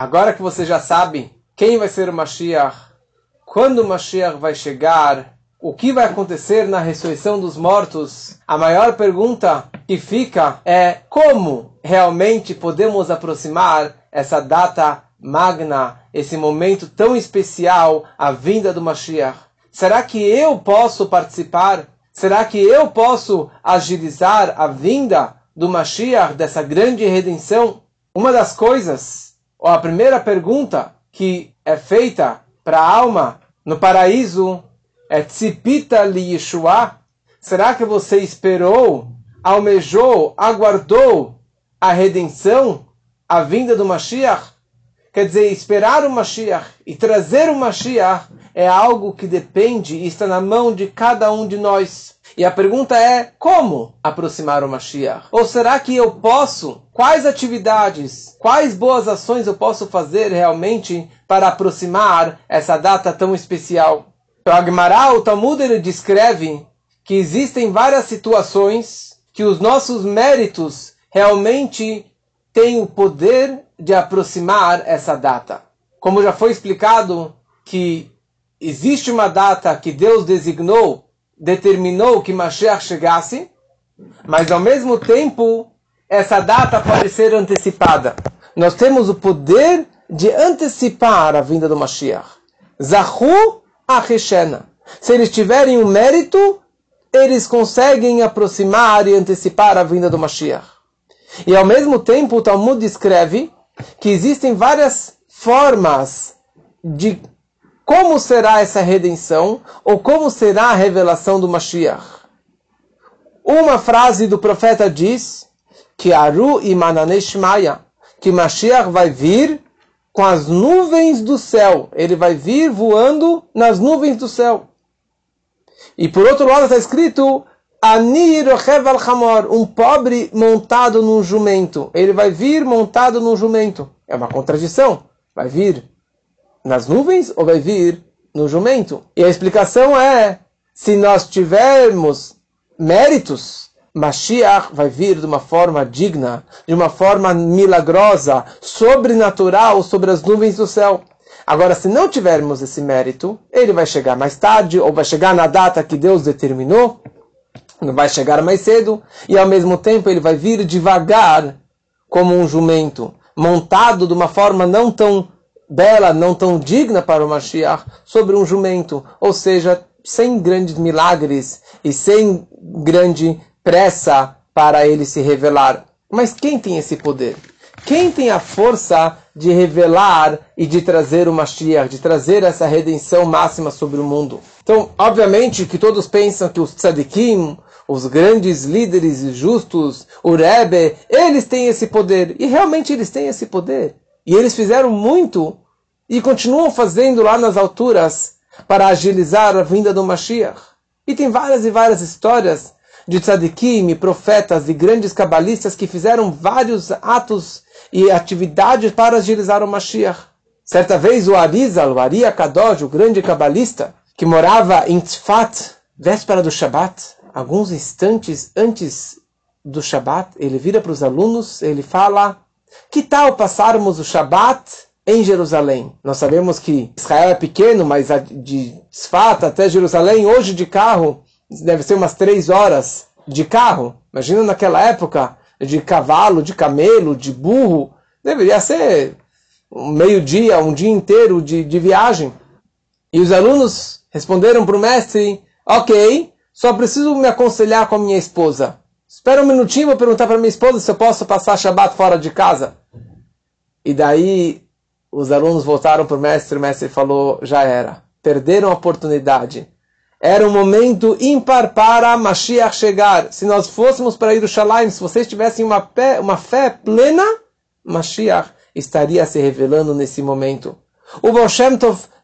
Agora que você já sabe quem vai ser o Mashiach, quando o Mashiach vai chegar, o que vai acontecer na ressurreição dos mortos, a maior pergunta que fica é como realmente podemos aproximar essa data magna, esse momento tão especial, a vinda do Mashiach. Será que eu posso participar? Será que eu posso agilizar a vinda do Mashiach, dessa grande redenção? Uma das coisas, ou a primeira pergunta que é feita para a alma no paraíso é Tzipita li Yeshua? Será que você esperou, almejou, aguardou a redenção, a vinda do Mashiach? Quer dizer, esperar o Mashiach e trazer o Mashiach é algo que depende e está na mão de cada um de nós. E a pergunta é: como aproximar o Mashiach? Ou será que eu posso? Quais atividades, quais boas ações eu posso fazer realmente para aproximar essa data tão especial? O Agmará, o Talmud, ele descreve que existem várias situações que os nossos méritos realmente têm o poder de aproximar essa data. Como já foi explicado que existe uma data que Deus designou, determinou que Mashiach chegasse, mas ao mesmo tempo essa data pode ser antecipada. Nós temos o poder de antecipar a vinda do Mashiach. Zahu Acheshena. Se eles tiverem o mérito, eles conseguem aproximar e antecipar a vinda do Mashiach. E ao mesmo tempo, o Talmud descreve que existem várias formas de como será essa redenção ou como será a revelação do Mashiach. Uma frase do profeta diz que Aru Imananeshmaya, que Mashiach vai vir com as nuvens do céu. Ele vai vir voando nas nuvens do céu. E por outro lado está escrito Ani al um pobre montado num jumento. Ele vai vir montado num jumento. É uma contradição. Vai vir nas nuvens ou vai vir no jumento? E a explicação é: se nós tivermos méritos, Mashiach vai vir de uma forma digna, de uma forma milagrosa, sobrenatural sobre as nuvens do céu. Agora, se não tivermos esse mérito, ele vai chegar mais tarde ou vai chegar na data que Deus determinou vai chegar mais cedo, e ao mesmo tempo ele vai vir devagar, como um jumento, montado de uma forma não tão bela, não tão digna para o Mashiach, sobre um jumento, ou seja, sem grandes milagres e sem grande pressa para ele se revelar. Mas quem tem esse poder? Quem tem a força de revelar e de trazer o Mashiach, de trazer essa redenção máxima sobre o mundo? Então, obviamente que todos pensam que os tzadikim, os grandes líderes justos, o Rebbe, eles têm esse poder. E realmente eles têm esse poder. E eles fizeram muito e continuam fazendo lá nas alturas para agilizar a vinda do Mashiach. E tem várias e várias histórias de tzadikim, profetas e grandes cabalistas que fizeram vários atos e atividades para agilizar o Mashiach. Certa vez o Arizal, o Ari Kadosh, o grande cabalista, que morava em Tzfat, véspera do Shabat, alguns instantes antes do Shabat, ele vira para os alunos, ele fala: Que tal passarmos o Shabat em Jerusalém? Nós sabemos que Israel é pequeno, mas de Sfat até Jerusalém, hoje de carro, deve ser umas três horas de carro. Imagina naquela época, de cavalo, de camelo, de burro, deveria ser um meio-dia, um dia inteiro de, de viagem. E os alunos responderam para o mestre: Ok, só preciso me aconselhar com a minha esposa. Espera um minutinho, vou perguntar para minha esposa se eu posso passar Shabat fora de casa. E daí os alunos voltaram para o mestre, o mestre falou, já era. Perderam a oportunidade. Era um momento ímpar para Mashiach chegar. Se nós fôssemos para Yerushalayim, se vocês tivessem uma fé, uma fé plena, Mashiach estaria se revelando nesse momento. O Baal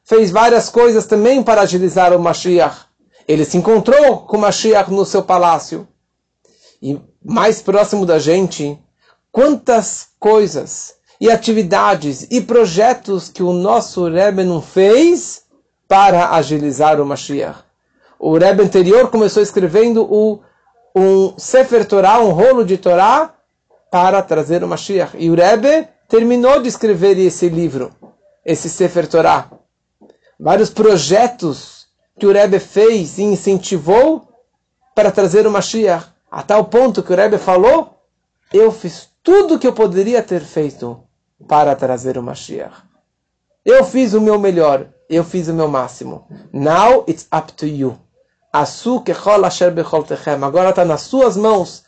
fez várias coisas também para agilizar o Mashiach. Ele se encontrou com Mashiach no seu palácio. E mais próximo da gente, quantas coisas e atividades e projetos que o nosso Rebbe não fez para agilizar o Mashiach. O Rebbe anterior começou escrevendo o, um Sefer Torah, um rolo de Torá, para trazer o Mashiach. E o Rebbe terminou de escrever esse livro, esse Sefer Torah. Vários projetos que o Rebbe fez e incentivou para trazer o Mashiach, a tal ponto que o Rebbe falou, eu fiz tudo o que eu poderia ter feito para trazer o Mashiach. Eu fiz o meu melhor, eu fiz o meu máximo. Now it's up to you. Agora está nas suas mãos.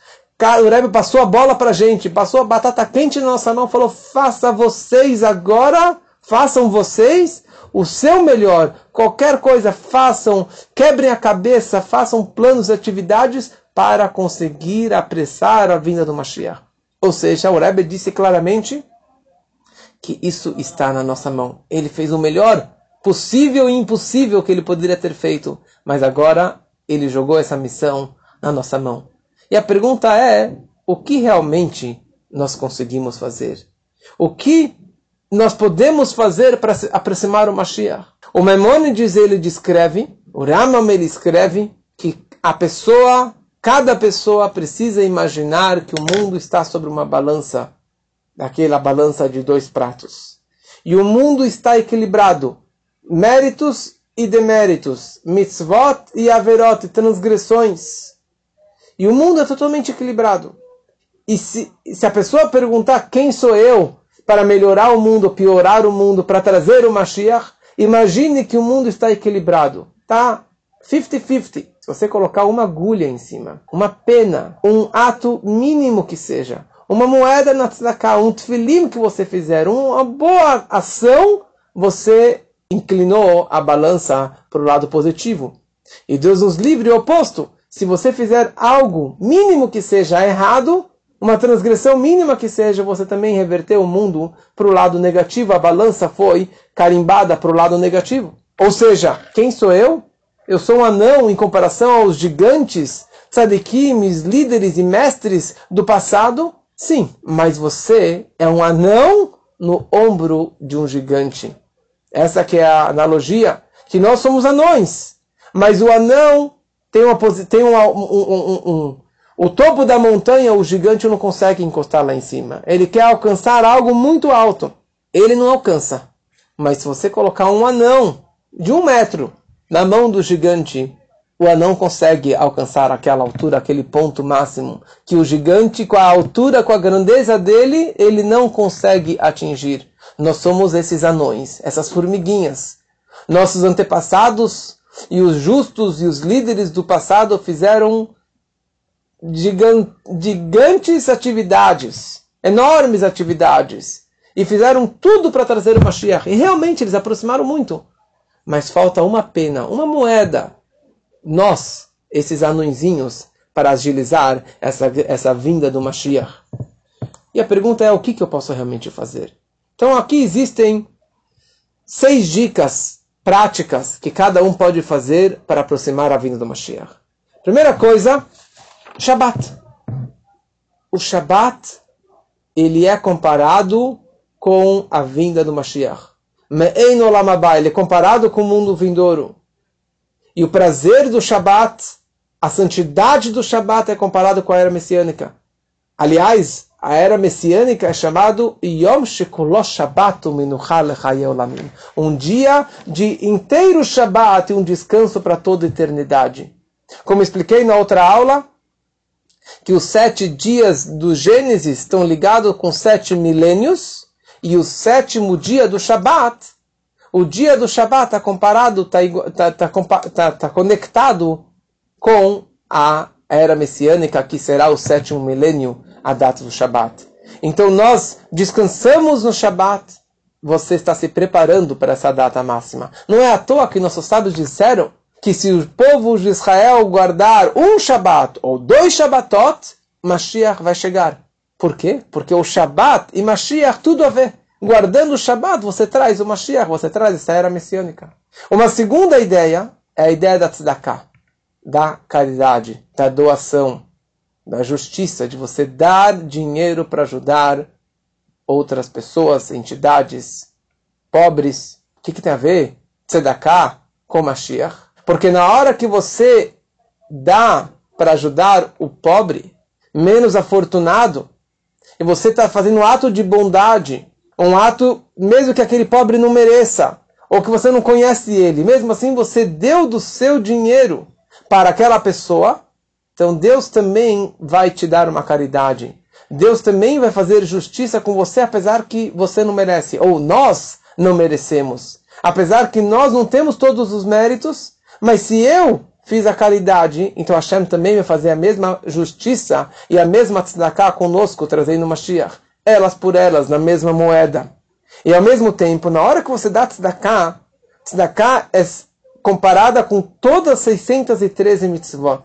O Rebbe passou a bola para a gente, passou a batata quente na nossa mão, falou: faça vocês agora, façam vocês o seu melhor. Qualquer coisa, façam, quebrem a cabeça, façam planos e atividades para conseguir apressar a vinda do Mashiach. Ou seja, o Rebbe disse claramente que isso está na nossa mão. Ele fez o melhor possível e impossível que ele poderia ter feito, mas agora ele jogou essa missão na nossa mão. E a pergunta é: o que realmente nós conseguimos fazer? O que nós podemos fazer para aproximar o Mashiach? O Maimonides ele descreve, o Ramam ele escreve que a pessoa, cada pessoa precisa imaginar que o mundo está sobre uma balança, daquela balança de dois pratos. E o mundo está equilibrado méritos e deméritos, mitzvot e averot, transgressões. E o mundo é totalmente equilibrado. E se, se a pessoa perguntar quem sou eu para melhorar o mundo, piorar o mundo, para trazer o Mashiach, imagine que o mundo está equilibrado. Tá 50-50. Se você colocar uma agulha em cima, uma pena, um ato mínimo que seja, uma moeda na tzedakah, um tefilim que você fizer, uma boa ação, você inclinou a balança para o lado positivo. E Deus nos livre o oposto. Se você fizer algo mínimo que seja errado, uma transgressão mínima que seja, você também reverteu o mundo para o lado negativo. A balança foi carimbada para o lado negativo. Ou seja, quem sou eu? Eu sou um anão em comparação aos gigantes, tzadikims, líderes e mestres do passado? Sim, mas você é um anão no ombro de um gigante. Essa que é a analogia, que nós somos anões. Mas o anão tem, uma, tem um, um, um, o topo da montanha, o gigante não consegue encostar lá em cima. Ele quer alcançar algo muito alto. Ele não alcança. Mas se você colocar um anão de um metro na mão do gigante, o anão consegue alcançar aquela altura, aquele ponto máximo, que o gigante, com a altura, com a grandeza dele, ele não consegue atingir. Nós somos esses anões, essas formiguinhas. Nossos antepassados e os justos e os líderes do passado fizeram gigantes atividades, enormes atividades, e fizeram tudo para trazer o Mashiach. E realmente eles aproximaram muito. Mas falta uma pena, uma moeda. Nós, esses anõezinhos, para agilizar essa, essa vinda do Mashiach. E a pergunta é: o que, que eu posso realmente fazer? Então aqui existem seis dicas práticas que cada um pode fazer para aproximar a vinda do Mashiach. Primeira coisa, Shabat. O Shabat ele é comparado com a vinda do Mashiach. Me'ein ele é comparado com o mundo vindouro. E o prazer do Shabat, a santidade do Shabat é comparado com a era messiânica. Aliás, a era messiânica é chamado Yom Shekulosh Shabbat. Um dia de inteiro Shabbat e um descanso para toda a eternidade. Como expliquei na outra aula, que os sete dias do Gênesis estão ligados com sete milênios, e o sétimo dia do Shabat, o dia do Shabat está comparado, está tá, tá, tá, tá conectado com a era messiânica, que será o sétimo milênio a data do Shabat. Então nós descansamos no Shabat. Você está se preparando para essa data máxima. Não é à toa que nossos sábios disseram que se o povo de Israel guardar um Shabat ou dois Shabbatot, Mashiach vai chegar. Por quê? Porque o Shabat e Mashiach tudo a ver. Guardando o Shabat, você traz o Mashiach, você traz essa era messiânica. Uma segunda ideia é a ideia da tzedakah, da caridade, da doação da justiça, de você dar dinheiro para ajudar outras pessoas, entidades pobres. O que, que tem a ver Tzedakah com Mashiach? Porque na hora que você dá para ajudar o pobre, menos afortunado, e você está fazendo um ato de bondade, um ato mesmo que aquele pobre não mereça, ou que você não conhece ele, mesmo assim você deu do seu dinheiro para aquela pessoa, então Deus também vai te dar uma caridade. Deus também vai fazer justiça com você, apesar que você não merece, ou nós não merecemos. Apesar que nós não temos todos os méritos, mas se eu fiz a caridade, então Hashem também vai fazer a mesma justiça e a mesma tzedakah conosco, trazendo Mashiach. Elas por elas, na mesma moeda. E ao mesmo tempo, na hora que você dá tzedakah, tzedakah é comparada com todas as 613 mitzvot.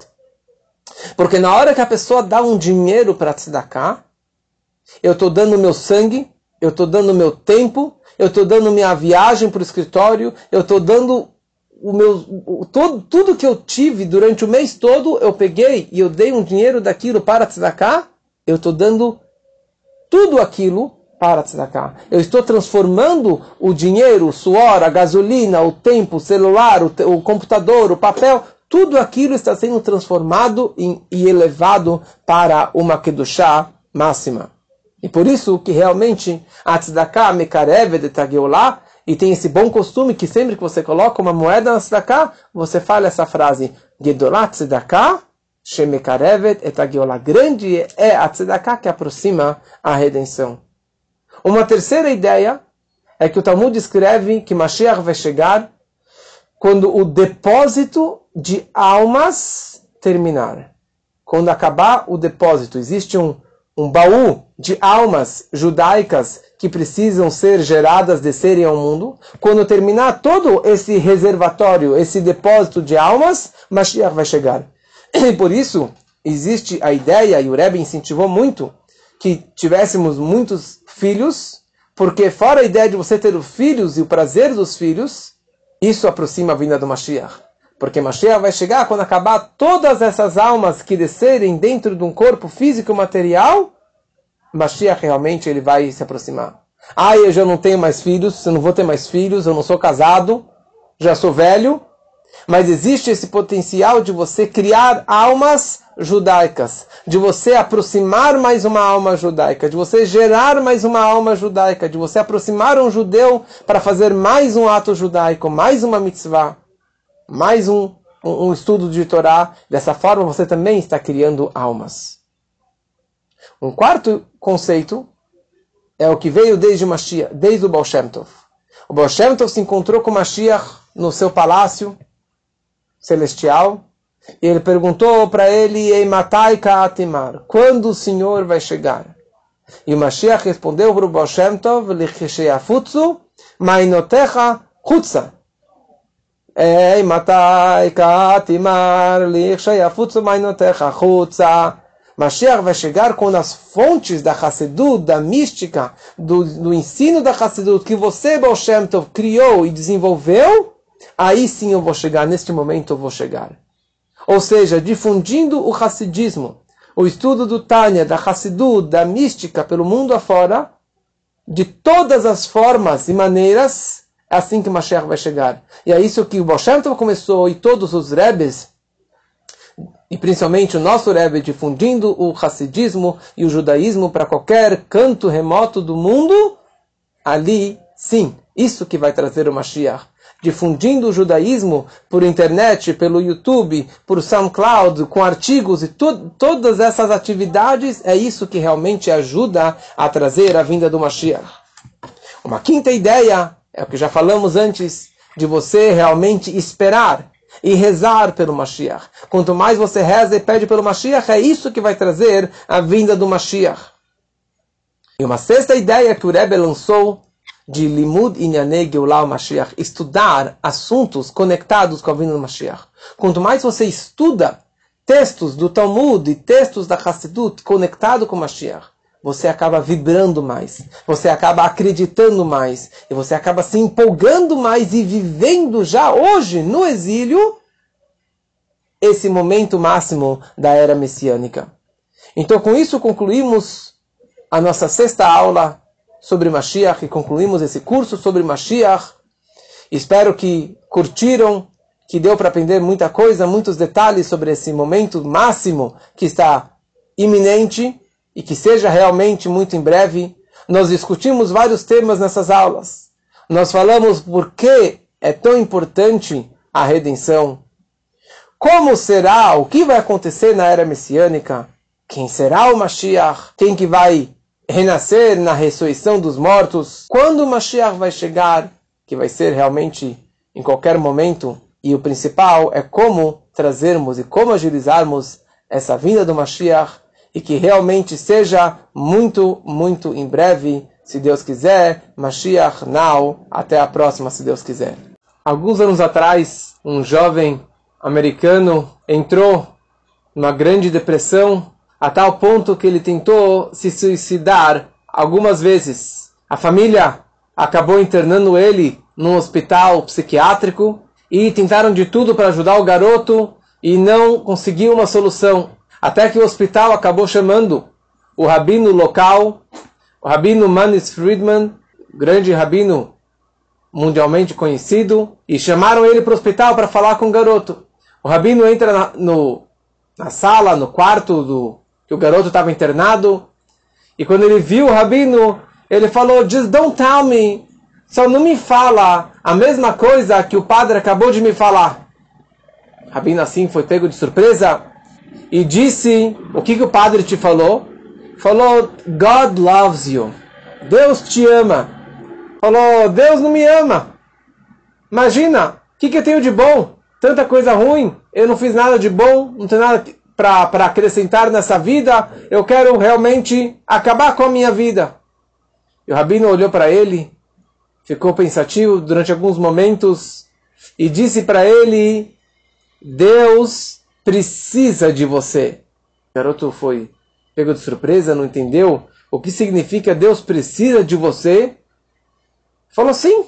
Porque na hora que a pessoa dá um dinheiro para tzedakah, eu estou dando meu sangue, eu estou dando meu tempo, eu estou dando minha viagem para o escritório, eu estou dando o meu, o, todo, tudo que eu tive durante o mês todo, eu peguei e eu dei um dinheiro daquilo para tzedakah, eu estou dando tudo aquilo para tzedakah. Eu estou transformando o dinheiro, o suor, a gasolina, o tempo, o celular, o, o computador, o papel, tudo aquilo está sendo transformado em, e elevado para uma kedushá máxima. E por isso que realmente a tzedakah mekarev de tageolá e tem esse bom costume que sempre que você coloca uma moeda na tzedakah, você fala essa frase Gedolat tzedakah shemekarevet et tageolá. Grande é a tzedakah que aproxima a redenção. Uma terceira ideia é que o Talmud escreve que Mashiach vai chegar quando o depósito de almas terminar. Quando acabar o depósito, existe um um baú de almas judaicas que precisam ser geradas, descerem ao mundo. Quando terminar todo esse reservatório, esse depósito de almas, Mashiach vai chegar. Por isso existe a ideia, e o Rebbe incentivou muito, que tivéssemos muitos filhos, porque fora a ideia de você ter os filhos e o prazer dos filhos, isso aproxima a vinda do Mashiach. Porque Mashiach vai chegar quando acabar todas essas almas que descerem dentro de um corpo físico material, Mashiach realmente ele vai se aproximar. Ah, eu já não tenho mais filhos, eu não vou ter mais filhos, eu não sou casado, já sou velho. Mas existe esse potencial de você criar almas judaicas, de você aproximar mais uma alma judaica, de você gerar mais uma alma judaica, de você aproximar um judeu para fazer mais um ato judaico, mais uma mitzvah mais um, um, um estudo de Torá. Dessa forma, você também está criando almas. Um quarto conceito é o que veio desde Mashiach, desde o Baal Shem Tov. O Baal Shem Tov se encontrou com Mashiach no seu palácio celestial e ele perguntou para ele, Ei matai ka'atimar, quando o Senhor vai chegar? E o Mashiach respondeu para o Baal Shem Tov, mainotecha chutza. Ei, matai katimar lichshayafutsu mainotecha chutza. Mashiach vai chegar quando as fontes da Hassedut, da mística, do, do ensino da Hassedut, que você, Baal Shem Tov, criou e desenvolveu, aí sim eu vou chegar, neste momento eu vou chegar. Ou seja, difundindo o Hassidismo, o estudo do Tânia, da Hassidut, da mística pelo mundo afora, de todas as formas e maneiras, é assim que Mashiach vai chegar. E é isso que o Baal começou e todos os Rebes, e principalmente o nosso Rebbe, difundindo o Hassidismo e o judaísmo para qualquer canto remoto do mundo, ali sim, isso que vai trazer o Mashiach. Difundindo o judaísmo por internet, pelo YouTube, por SoundCloud, com artigos e to todas essas atividades, é isso que realmente ajuda a trazer a vinda do Mashiach. Uma quinta ideia é o que já falamos antes, de você realmente esperar e rezar pelo Mashiach. Quanto mais você reza e pede pelo Mashiach, é isso que vai trazer a vinda do Mashiach. E uma sexta ideia que o Rebbe lançou de Limud Inyanei Geulah Mashiach, estudar assuntos conectados com a vinda do Mashiach. Quanto mais você estuda textos do Talmud e textos da Hassidut conectado com o Mashiach, você acaba vibrando mais, você acaba acreditando mais, e você acaba se empolgando mais e vivendo já hoje no exílio esse momento máximo da era messiânica. Então, com isso, concluímos a nossa sexta aula sobre Mashiach e concluímos esse curso sobre Mashiach. Espero que curtiram, que deu para aprender muita coisa, muitos detalhes sobre esse momento máximo que está iminente e que seja realmente muito em breve. nós discutimos vários temas nessas aulas. Nós falamos por que é tão importante a redenção. Como será, o que vai acontecer na era messiânica? Quem será o Mashiach? Quem que vai renascer na ressurreição dos mortos? Quando o Mashiach vai chegar? Que vai ser realmente em qualquer momento. E o principal é como trazermos e como agilizarmos essa vinda do Mashiach e que realmente seja muito, muito em breve, se Deus quiser, Mashiach now, até a próxima, se Deus quiser. Alguns anos atrás, um jovem americano entrou numa grande depressão, a tal ponto que ele tentou se suicidar algumas vezes. A família acabou internando ele num hospital psiquiátrico e tentaram de tudo para ajudar o garoto e não conseguiu uma solução. Até que o hospital acabou chamando o rabino local, o rabino Manis Friedman, grande rabino mundialmente conhecido, e chamaram ele para o hospital para falar com o garoto. O rabino entra na, no, na sala, no quarto do o garoto estava internado, e quando ele viu o rabino, ele falou: Just don't tell me, só não me fala a mesma coisa que o padre acabou de me falar. Rabino assim foi pego de surpresa e disse: O que, que o padre te falou? Falou: God loves you. Deus te ama. Falou: Deus não me ama. Imagina, o que, que eu tenho de bom? Tanta coisa ruim. Eu não fiz nada de bom, não tenho nada para acrescentar nessa vida. Eu quero realmente acabar com a minha vida. E o rabino olhou para ele, ficou pensativo durante alguns momentos e disse para ele: Deus precisa de você. O garoto foi pego de surpresa, não entendeu o que significa Deus precisa de você. Falou sim,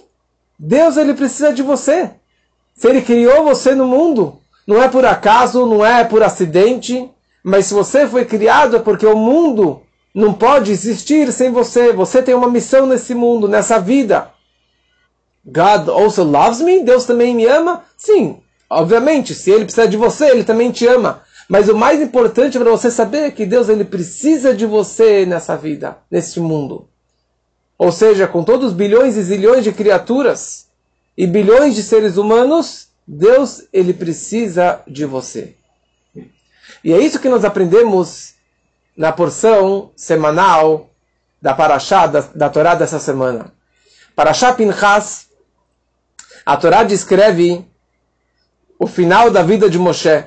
Deus ele precisa de você. Se ele criou você no mundo, não é por acaso, não é por acidente, mas se você foi criado é porque o mundo não pode existir sem você. Você tem uma missão nesse mundo, nessa vida. God also loves me? Deus também me ama? Sim, Obviamente, se ele precisa de você, ele também te ama. Mas o mais importante para você saber é que Deus ele precisa de você nessa vida, neste mundo. Ou seja, com todos os bilhões e zilhões de criaturas e bilhões de seres humanos, Deus ele precisa de você. E é isso que nós aprendemos na porção semanal da Parashá, da, da Torá dessa semana. Parashá Pinchas, a Torá descreve o final da vida de Moshe.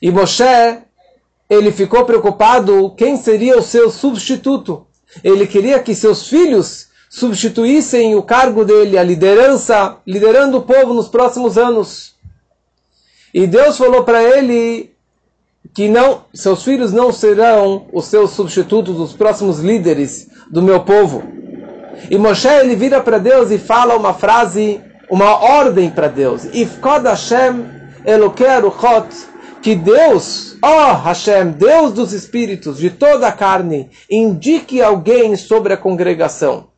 E Moshe, ele ficou preocupado quem seria o seu substituto. Ele queria que seus filhos substituíssem o cargo dele, a liderança, liderando o povo nos próximos anos. E Deus falou para ele que não, seus filhos não serão os seus substitutos, os próximos líderes do meu povo. E Moshe ele vira para Deus e fala uma frase, uma ordem para Deus. Ifkod Hashem Ruchot, que Deus, ó oh Hashem, Deus dos espíritos, de toda a carne, indique alguém sobre a congregação.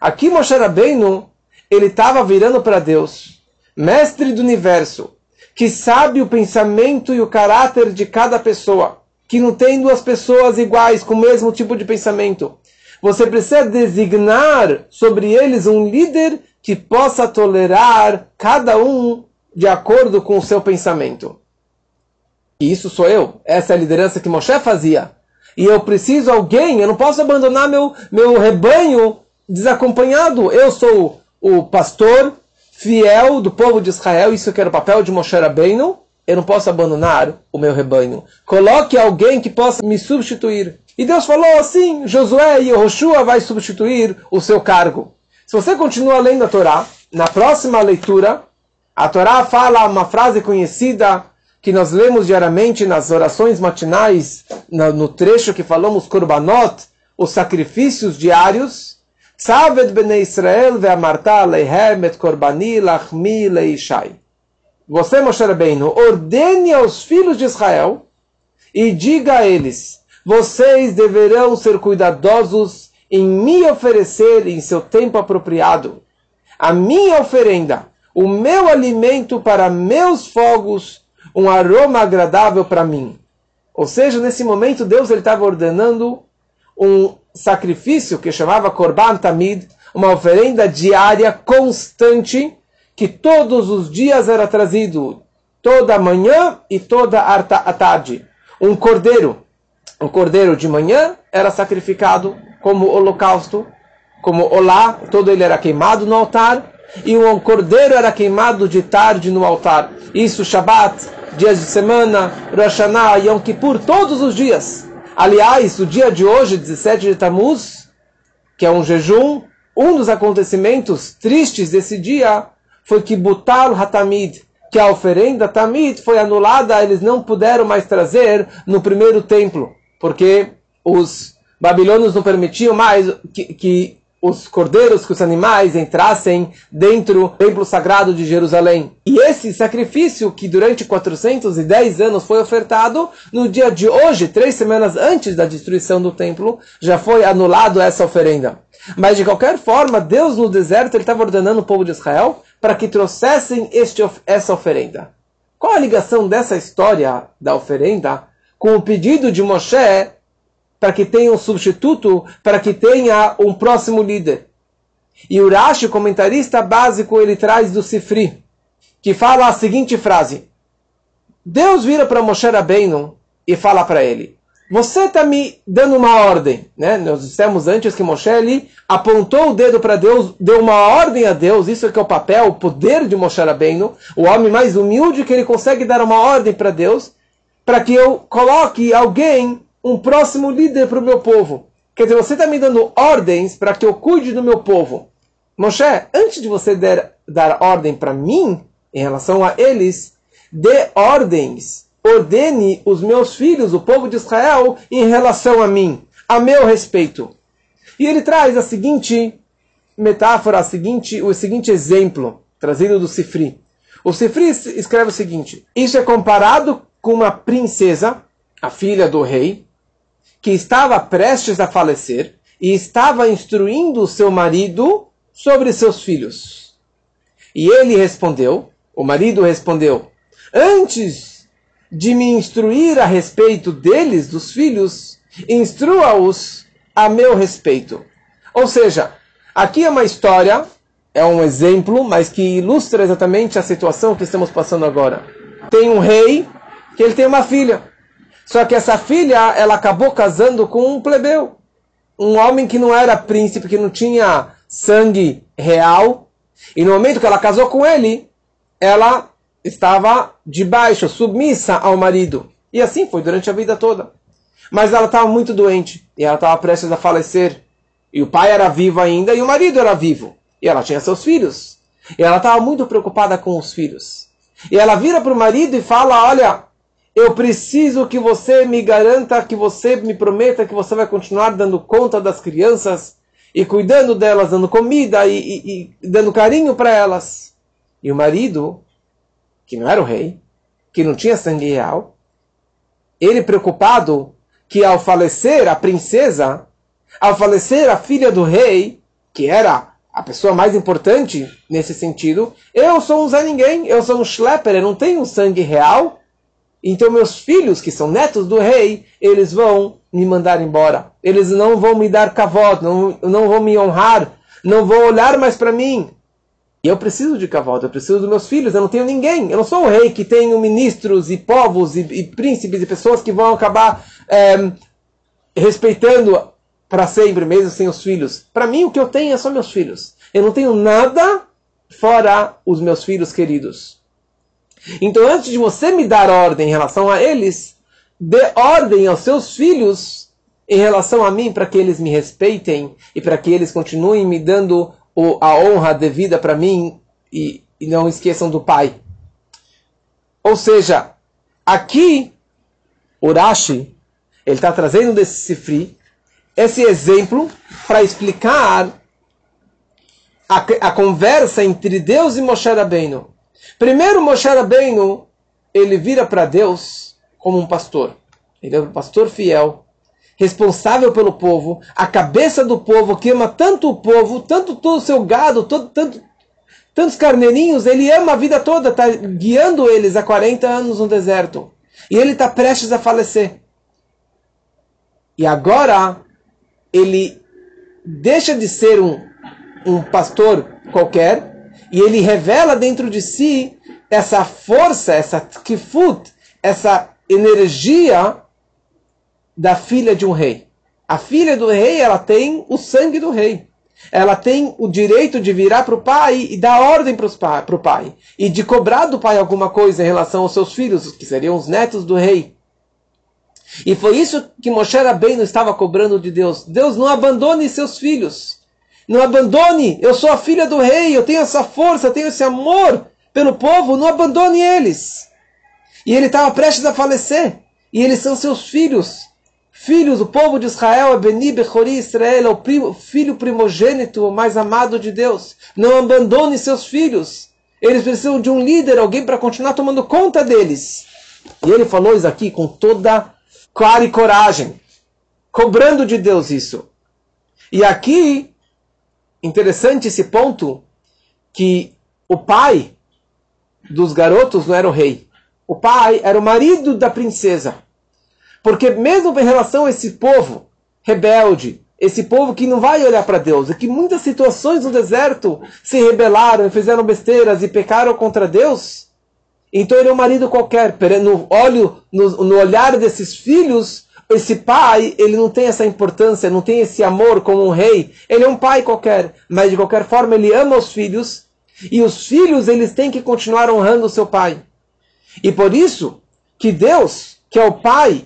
Aqui Moshe Rabbeinu, ele estava virando para Deus, mestre do universo, que sabe o pensamento e o caráter de cada pessoa, que não tem duas pessoas iguais com o mesmo tipo de pensamento. Você precisa designar sobre eles um líder que possa tolerar cada um de acordo com o seu pensamento. E isso sou eu. Essa é a liderança que Moshe fazia. E eu preciso alguém, eu não posso abandonar meu, meu rebanho desacompanhado. Eu sou o pastor fiel do povo de Israel, isso que era o papel de Moshe Rabbeinu. Eu não posso abandonar o meu rebanho. Coloque alguém que possa me substituir. E Deus falou assim: Josué e Yehoshua vai substituir o seu cargo. Se você continua lendo a Torá, na próxima leitura, a Torá fala uma frase conhecida que nós lemos diariamente nas orações matinais, no trecho que falamos Korbanot, os sacrifícios diários. Tzaved bnei Israel ve'amarta leihem et korbani lachmi leishai. Você, Moshe Rabbeinu, ordene aos filhos de Israel e diga a eles, vocês deverão ser cuidadosos em me oferecer em seu tempo apropriado a minha oferenda o meu alimento para meus fogos, um aroma agradável para mim. Ou seja, nesse momento Deus estava ordenando um sacrifício que chamava Korban Tamid, uma oferenda diária constante que todos os dias era trazido, toda manhã e toda a tarde. Um cordeiro, um cordeiro de manhã era sacrificado como holocausto, como olá, todo ele era queimado no altar, e um cordeiro era queimado de tarde no altar. Isso Shabat, dias de semana, Rosh Hashanah, Yom Kippur, todos os dias. Aliás, o dia de hoje, 17 de Tammuz, que é um jejum, um dos acontecimentos tristes desse dia foi que Butal Hatamid, que a oferenda Tamid foi anulada, eles não puderam mais trazer no primeiro templo, porque os babilônios não permitiam mais que, que os cordeiros, que os animais entrassem dentro do templo sagrado de Jerusalém. E esse sacrifício, que durante 410 anos foi ofertado, no dia de hoje, três semanas antes da destruição do templo, já foi anulado essa oferenda. Mas de qualquer forma, Deus no deserto estava ordenando o povo de Israel para que trouxessem este, essa oferenda. Qual a ligação dessa história da oferenda com o pedido de Moshe para que tenha um substituto, para que tenha um próximo líder? E o Rashi, comentarista básico, ele traz do Sifri, que fala a seguinte frase: Deus vira para Moshe Rabbeinu e fala para ele: você está me dando uma ordem, né? Nós dissemos antes que Moshe apontou o dedo para Deus, deu uma ordem a Deus, isso é que é o papel, o poder de Moshe Rabbeinu, o homem mais humilde que ele consegue dar uma ordem para Deus, para que eu coloque alguém, um próximo líder para o meu povo. Quer dizer, você está me dando ordens para que eu cuide do meu povo. Moshe, antes de você der, dar ordem para mim, em relação a eles, dê ordens ordene os meus filhos, o povo de Israel, em relação a mim, a meu respeito. E ele traz a seguinte metáfora, a seguinte, o seguinte exemplo, trazido do Sifri. O Sifri escreve o seguinte: Isso é comparado com uma princesa, a filha do rei, que estava prestes a falecer e estava instruindo o seu marido sobre seus filhos. E ele respondeu, o marido respondeu: Antes de me instruir a respeito deles, dos filhos, instrua-os a meu respeito. Ou seja, aqui é uma história, é um exemplo, mas que ilustra exatamente a situação que estamos passando agora. Tem um rei que ele tem uma filha. Só que essa filha, ela acabou casando com um plebeu. Um homem que não era príncipe, que não tinha sangue real. E no momento que ela casou com ele, ela estava debaixo, submissa ao marido. E assim foi durante a vida toda. Mas ela estava muito doente e ela estava prestes a falecer. E o pai era vivo ainda e o marido era vivo. E ela tinha seus filhos. E ela estava muito preocupada com os filhos. E ela vira para o marido e fala: Olha, eu preciso que você me garanta, que você me prometa que você vai continuar dando conta das crianças e cuidando delas, dando comida e, e, e dando carinho para elas. E o marido que não era o rei, que não tinha sangue real, ele preocupado que ao falecer a princesa, ao falecer a filha do rei, que era a pessoa mais importante nesse sentido, eu sou um Zé Ninguém, eu sou um Schlepper, eu não tenho sangue real, então meus filhos, que são netos do rei, eles vão me mandar embora. Eles não vão me dar cavalo, não, não vão me honrar, não vão olhar mais para mim. E eu preciso de cavalo, eu preciso dos meus filhos, eu não tenho ninguém. Eu não sou o rei que tenho ministros e povos e, e príncipes e pessoas que vão acabar é, respeitando para sempre, mesmo sem os filhos. Para mim, o que eu tenho é só meus filhos. Eu não tenho nada fora os meus filhos queridos. Então, antes de você me dar ordem em relação a eles, dê ordem aos seus filhos em relação a mim, para que eles me respeitem e para que eles continuem me dando a honra devida para mim e, e não esqueçam do pai. Ou seja, aqui, Urashi, ele está trazendo desse Sifri esse exemplo para explicar a, a, conversa entre Deus e Moshe Rabbeinu. Primeiro, Moshe Rabbeinu, ele vira para Deus como um pastor. Ele é um pastor fiel responsável pelo povo, a cabeça do povo, que ama tanto o povo, tanto todo o seu gado, todo, tanto, tantos carneirinhos, ele ama a vida toda, está guiando eles há 40 anos no deserto. E ele está prestes a falecer. E agora, ele deixa de ser um, um pastor qualquer e ele revela dentro de si essa força, essa kifut, essa energia da filha de um rei. A filha do rei, ela tem o sangue do rei. Ela tem o direito de virar para o pai e dar ordem para o pai. E de cobrar do pai alguma coisa em relação aos seus filhos, que seriam os netos do rei. E foi isso que Moshe Rabbeinu estava cobrando de Deus. Deus, não abandone seus filhos. Não abandone. Eu sou a filha do rei. Eu tenho essa força, eu tenho esse amor pelo povo. Não abandone eles. E ele estava prestes a falecer. E eles são seus filhos. Filhos, o povo de Israel é Beni Bechori Israel, é o primo, filho primogênito, o mais amado de Deus. Não abandone seus filhos. Eles precisam de um líder, alguém para continuar tomando conta deles. E ele falou isso aqui com toda clara e coragem, cobrando de Deus isso. E aqui, interessante esse ponto, que o pai dos garotos não era o rei. O pai era o marido da princesa. Porque mesmo em relação a esse povo rebelde, esse povo que não vai olhar para Deus, e que muitas situações no deserto se rebelaram, fizeram besteiras e pecaram contra Deus, então ele é um marido qualquer. No, olho, no, no olhar desses filhos, esse pai, ele não tem essa importância, não tem esse amor como um rei. Ele é um pai qualquer, mas de qualquer forma ele ama os filhos. E os filhos, eles têm que continuar honrando o seu pai. E por isso que Deus, que é o pai,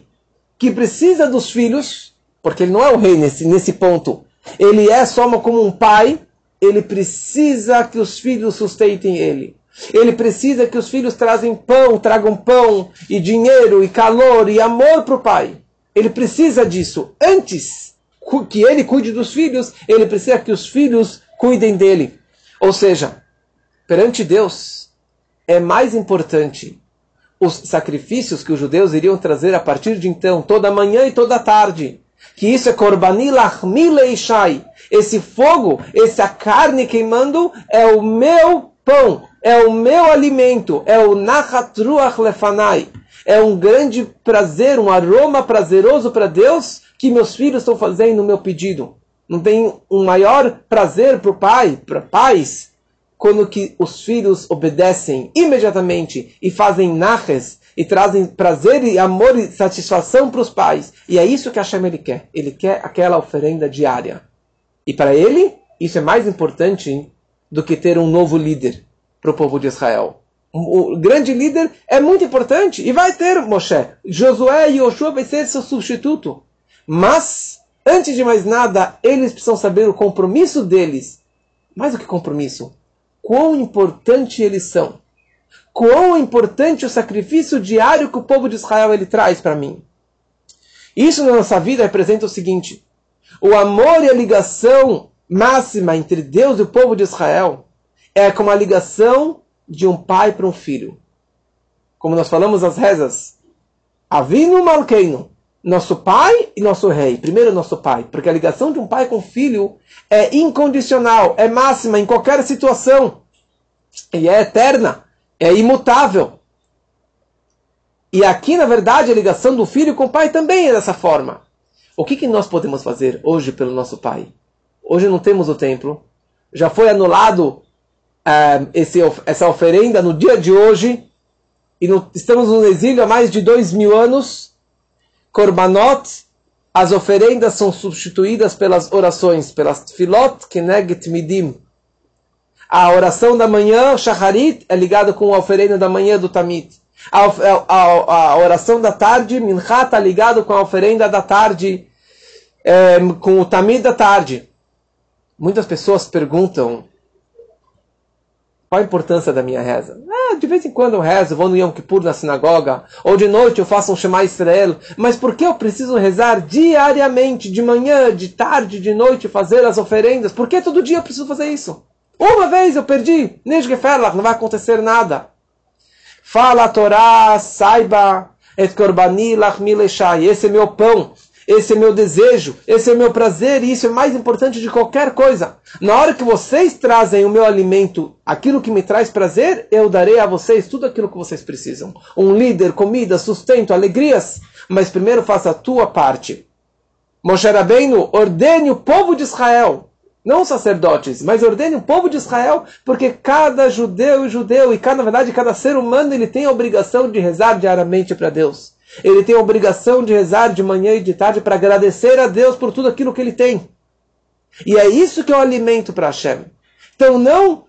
que precisa dos filhos, porque ele não é o rei nesse, nesse ponto, ele é só como um pai, ele precisa que os filhos sustentem ele. Ele precisa que os filhos trazem pão, tragam pão e dinheiro e calor e amor para o pai. Ele precisa disso. Antes que ele cuide dos filhos, ele precisa que os filhos cuidem dele. Ou seja, perante Deus, é mais importante os sacrifícios que os judeus iriam trazer a partir de então, toda manhã e toda tarde. Que isso é Korbani. Esse fogo, essa carne queimando, é o meu pão, é o meu alimento, é o Nachatruach Lefanai. É um grande prazer, um aroma prazeroso para Deus que meus filhos estão fazendo o meu pedido. Não tem um maior prazer para o pai, para pais, quando que os filhos obedecem imediatamente e fazem naches e trazem prazer e amor e satisfação para os pais. E é isso que Hashem ele quer. Ele quer aquela oferenda diária. E para ele, isso é mais importante do que ter um novo líder para o povo de Israel. O grande líder é muito importante e vai ter Moshe. Josué e Yoshua vai ser seu substituto. Mas, antes de mais nada, eles precisam saber o compromisso deles. Mais do que compromisso, quão importante eles são. Quão importante o sacrifício diário que o povo de Israel ele traz para mim. Isso na nossa vida representa o seguinte: o amor e a ligação máxima entre Deus e o povo de Israel é como a ligação de um pai para um filho. Como nós falamos as rezas, Avino Malkeino, nosso pai e nosso rei. Primeiro nosso pai, porque a ligação de um pai com filho é incondicional, é máxima em qualquer situação. E é eterna, é imutável. E aqui, na verdade, a ligação do filho com o pai também é dessa forma. O que, que nós podemos fazer hoje pelo nosso pai? Hoje não temos o templo, já foi anulado uh, esse, essa oferenda no dia de hoje, e no, estamos no exílio há mais de dois mil anos, Korbanot, as oferendas são substituídas pelas orações, pelas filot keneget midim. A oração da manhã, shacharit, é ligada com a oferenda da manhã do tamid. A, a, a, oração da tarde, mincha, está ligado com a oferenda da tarde, é, com o tamid da tarde. Muitas pessoas perguntam qual a importância da minha reza? Ah, de vez em quando eu rezo, vou no Yom Kippur na sinagoga, ou de noite eu faço um Shema Israel, mas por que eu preciso rezar diariamente, de manhã, de tarde, de noite, fazer as oferendas? Por que todo dia eu preciso fazer isso? Uma vez eu perdi, Nishgeferlach, não vai acontecer nada. Fala a Torá, saiba, et korbani lach mileshai, esse é meu pão, esse é meu desejo, esse é meu prazer, e isso é mais importante de qualquer coisa. Na hora que vocês trazem o meu alimento, aquilo que me traz prazer, eu darei a vocês tudo aquilo que vocês precisam. Um líder, comida, sustento, alegrias. Mas primeiro faça a tua parte. Moshe Rabbeinu ordene o povo de Israel, não sacerdotes, mas ordene o povo de Israel, porque cada judeu e judeu, e cada, na verdade cada ser humano, ele tem a obrigação de rezar diariamente para Deus. Ele tem a obrigação de rezar de manhã e de tarde para agradecer a Deus por tudo aquilo que ele tem. E é isso que é o alimento para Hashem. Então não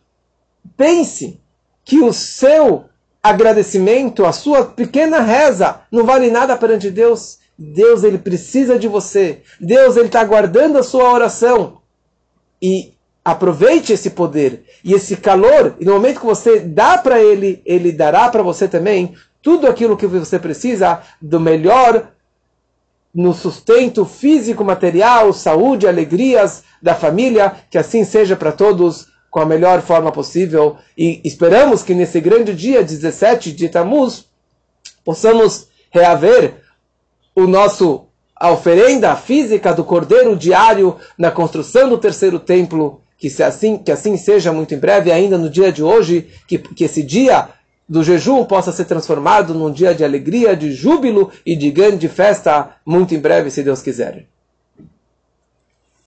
pense que o seu agradecimento, a sua pequena reza, não vale nada perante Deus. Deus ele precisa de você. Deus ele está aguardando a sua oração. E aproveite esse poder e esse calor. E no momento que você dá para ele, ele dará para você também tudo aquilo que você precisa do melhor no sustento físico, material, saúde, alegrias da família. Que assim seja para todos com a melhor forma possível. E esperamos que nesse grande dia, 17 de Tammuz, possamos reaver o nosso a oferenda física do cordeiro diário na construção do terceiro templo, que se assim que assim seja muito em breve, ainda no dia de hoje, que, que esse dia do jejum possa ser transformado num dia de alegria, de júbilo e de grande festa muito em breve, se Deus quiser.